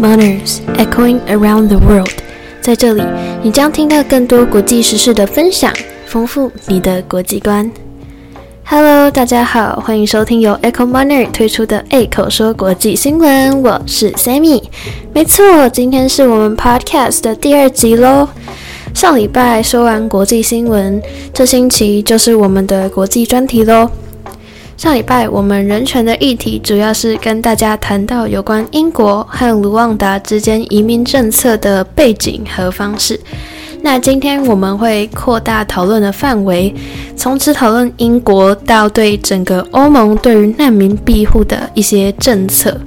Manners echoing around the world，在这里，你将听到更多国际时事的分享，丰富你的国际观。Hello，大家好，欢迎收听由 Echo Manner 推出的 A 口说国际新闻，我是 Sammy。没错，今天是我们 Podcast 的第二集喽。上礼拜说完国际新闻，这星期就是我们的国际专题喽。上礼拜我们人权的议题主要是跟大家谈到有关英国和卢旺达之间移民政策的背景和方式。那今天我们会扩大讨论的范围，从此讨论英国到对整个欧盟对于难民庇护的一些政策。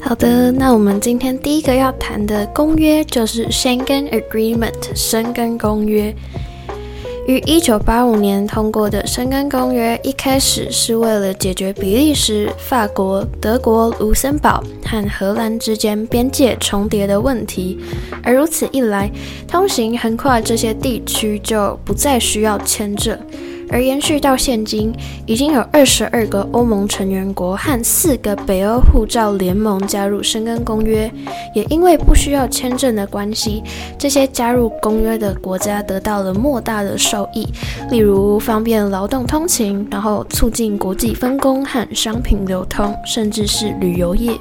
好的，那我们今天第一个要谈的公约就是 Schengen Agreement（ 申根公约）。于一九八五年通过的《申根公约》一开始是为了解决比利时、法国、德国、卢森堡和荷兰之间边界重叠的问题，而如此一来，通行横跨这些地区就不再需要签证。而延续到现今，已经有二十二个欧盟成员国和四个北欧护照联盟加入申根公约。也因为不需要签证的关系，这些加入公约的国家得到了莫大的受益，例如方便劳动通勤，然后促进国际分工和商品流通，甚至是旅游业。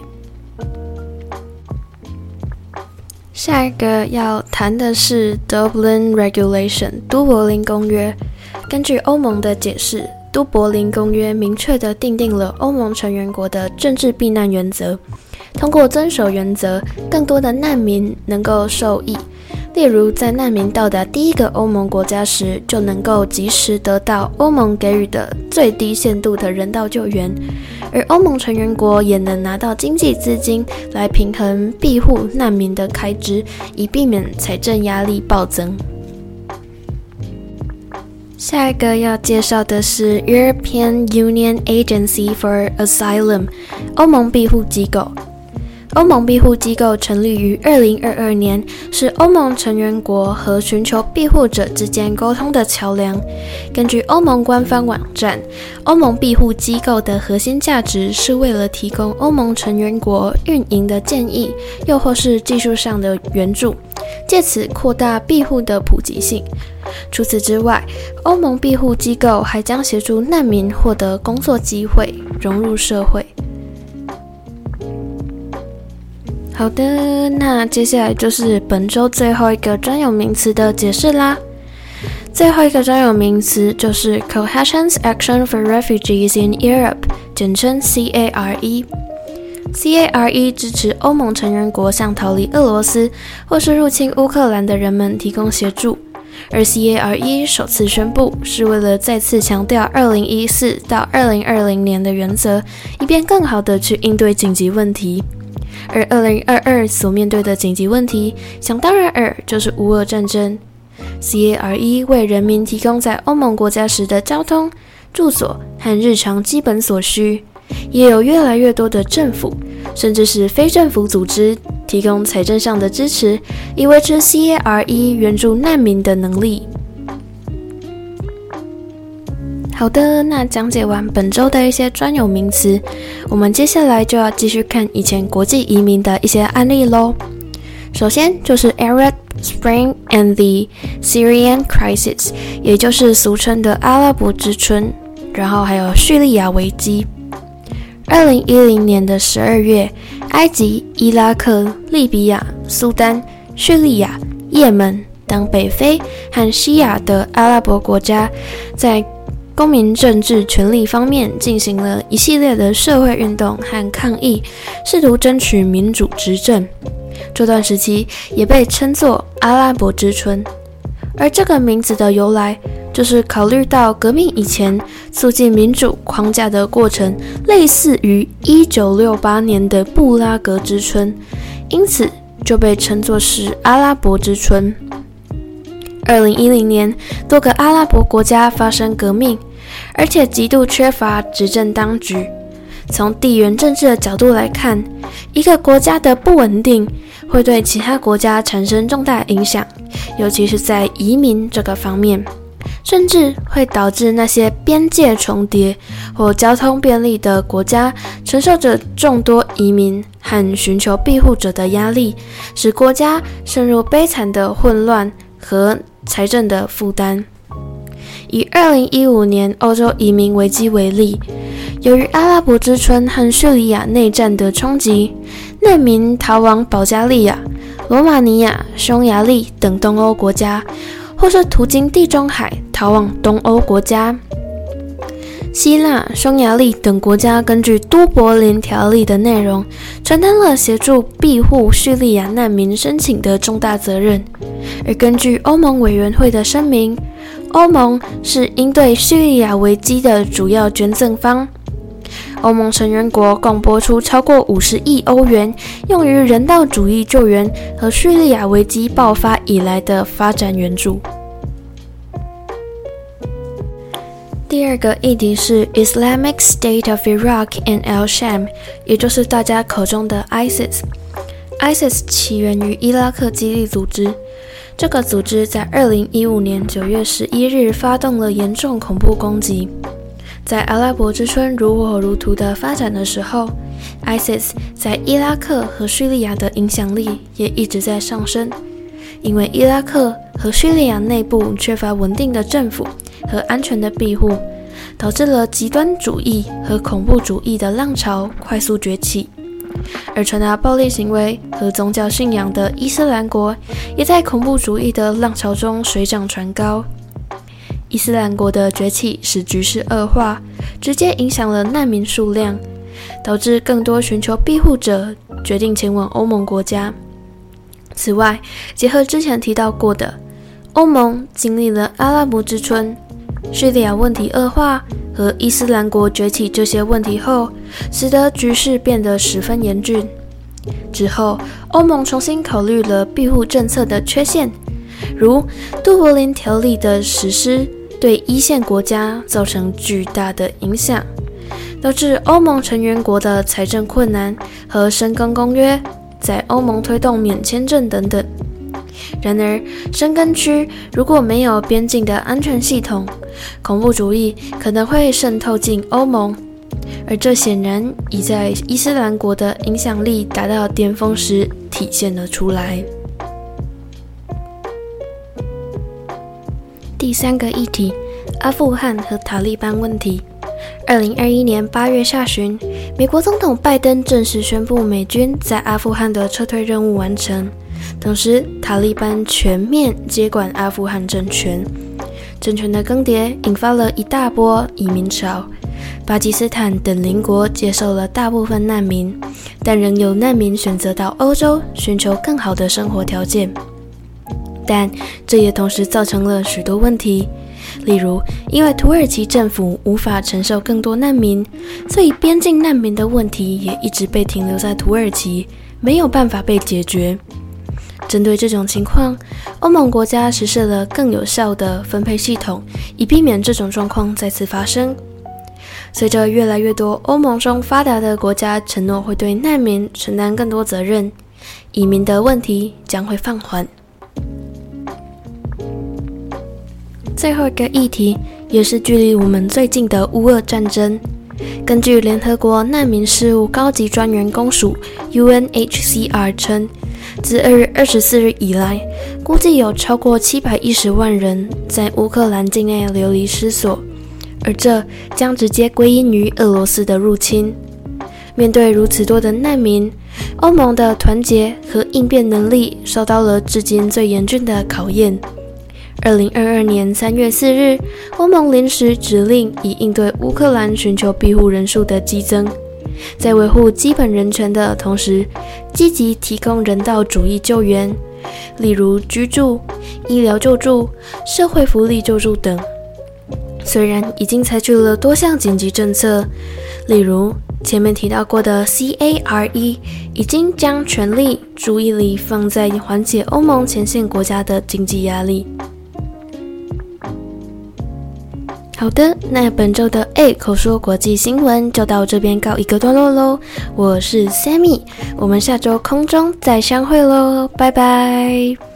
下一个要谈的是 Dublin Regulation 都柏林公约。根据欧盟的解释，都柏林公约明确地定定了欧盟成员国的政治避难原则。通过遵守原则，更多的难民能够受益。例如，在难民到达第一个欧盟国家时，就能够及时得到欧盟给予的最低限度的人道救援，而欧盟成员国也能拿到经济资金来平衡庇护难民的开支，以避免财政压力暴增。下一个要介绍的是 European Union Agency for Asylum，欧盟庇护机构。欧盟庇护机构成立于二零二二年，是欧盟成员国和寻求庇护者之间沟通的桥梁。根据欧盟官方网站，欧盟庇护机构的核心价值是为了提供欧盟成员国运营的建议，又或是技术上的援助，借此扩大庇护的普及性。除此之外，欧盟庇护机构还将协助难民获得工作机会，融入社会。好的，那接下来就是本周最后一个专有名词的解释啦。最后一个专有名词就是 Cohesion Action for Refugees in Europe，简称 CARE。CARE 支持欧盟成员国向逃离俄罗斯或是入侵乌克兰的人们提供协助。而 CARE 首次宣布是为了再次强调2014到2020年的原则，以便更好的去应对紧急问题。而二零二二所面对的紧急问题，想当然尔就是乌俄战争。CARE 为人民提供在欧盟国家时的交通、住所和日常基本所需，也有越来越多的政府，甚至是非政府组织提供财政上的支持，以维持 CARE 援助难民的能力。好的，那讲解完本周的一些专有名词，我们接下来就要继续看以前国际移民的一些案例喽。首先就是 Arab Spring and the Syrian Crisis，也就是俗称的阿拉伯之春，然后还有叙利亚危机。二零一零年的十二月，埃及、伊拉克、利比亚、苏丹、叙利亚、也门等北非和西亚的阿拉伯国家，在公民政治权利方面进行了一系列的社会运动和抗议，试图争取民主执政。这段时期也被称作“阿拉伯之春”，而这个名字的由来，就是考虑到革命以前促进民主框架的过程类似于1968年的布拉格之春，因此就被称作是“阿拉伯之春”。二零一零年，多个阿拉伯国家发生革命，而且极度缺乏执政当局。从地缘政治的角度来看，一个国家的不稳定会对其他国家产生重大影响，尤其是在移民这个方面，甚至会导致那些边界重叠或交通便利的国家承受着众多移民和寻求庇护者的压力，使国家陷入悲惨的混乱和财政的负担。以2015年欧洲移民危机为例，由于阿拉伯之春和叙利亚内战的冲击，难民逃往保加利亚、罗马尼亚、匈牙利等东欧国家，或是途经地中海逃往东欧国家。希腊、匈牙利等国家根据都柏林条例的内容，承担了协助庇护叙利亚难民申请的重大责任。而根据欧盟委员会的声明，欧盟是应对叙利亚危机的主要捐赠方。欧盟成员国共拨出超过五十亿欧元，用于人道主义救援和叙利亚危机爆发以来的发展援助。第二个议题是 Islamic State of Iraq and Al-Sham，也就是大家口中的 ISIS。ISIS 起源于伊拉克基地组织，这个组织在2015年9月11日发动了严重恐怖攻击。在阿拉伯之春如火如荼的发展的时候，ISIS 在伊拉克和叙利亚的影响力也一直在上升，因为伊拉克和叙利亚内部缺乏稳定的政府。和安全的庇护，导致了极端主义和恐怖主义的浪潮快速崛起，而传达暴力行为和宗教信仰的伊斯兰国也在恐怖主义的浪潮中水涨船高。伊斯兰国的崛起使局势恶化，直接影响了难民数量，导致更多寻求庇护者决定前往欧盟国家。此外，结合之前提到过的，欧盟经历了阿拉伯之春。叙利亚问题恶化和伊斯兰国崛起这些问题后，使得局势变得十分严峻。之后，欧盟重新考虑了庇护政策的缺陷，如杜柏林条例的实施对一线国家造成巨大的影响，导致欧盟成员国的财政困难和申根公约在欧盟推动免签证等等。然而，深根区如果没有边境的安全系统，恐怖主义可能会渗透进欧盟，而这显然已在伊斯兰国的影响力达到巅峰时体现了出来。第三个议题：阿富汗和塔利班问题。二零二一年八月下旬，美国总统拜登正式宣布美军在阿富汗的撤退任务完成。同时，塔利班全面接管阿富汗政权，政权的更迭引发了一大波移民潮。巴基斯坦等邻国接受了大部分难民，但仍有难民选择到欧洲寻求更好的生活条件。但这也同时造成了许多问题，例如，因为土耳其政府无法承受更多难民，所以边境难民的问题也一直被停留在土耳其，没有办法被解决。针对这种情况，欧盟国家实施了更有效的分配系统，以避免这种状况再次发生。随着越来越多欧盟中发达的国家承诺会对难民承担更多责任，移民的问题将会放缓。最后一个议题，也是距离我们最近的乌俄战争。根据联合国难民事务高级专员公署 （UNHCR） 称。自二月二十四日以来，估计有超过七百一十万人在乌克兰境内流离失所，而这将直接归因于俄罗斯的入侵。面对如此多的难民，欧盟的团结和应变能力受到了至今最严峻的考验。二零二二年三月四日，欧盟临时指令以应对乌克兰寻求庇护人数的激增。在维护基本人权的同时，积极提供人道主义救援，例如居住、医疗救助、社会福利救助等。虽然已经采取了多项紧急政策，例如前面提到过的 CARE，已经将全力注意力放在缓解欧盟前线国家的经济压力。好的，那本周的 A 口说国际新闻就到这边告一个段落喽。我是 Sammy，我们下周空中再相会喽，拜拜。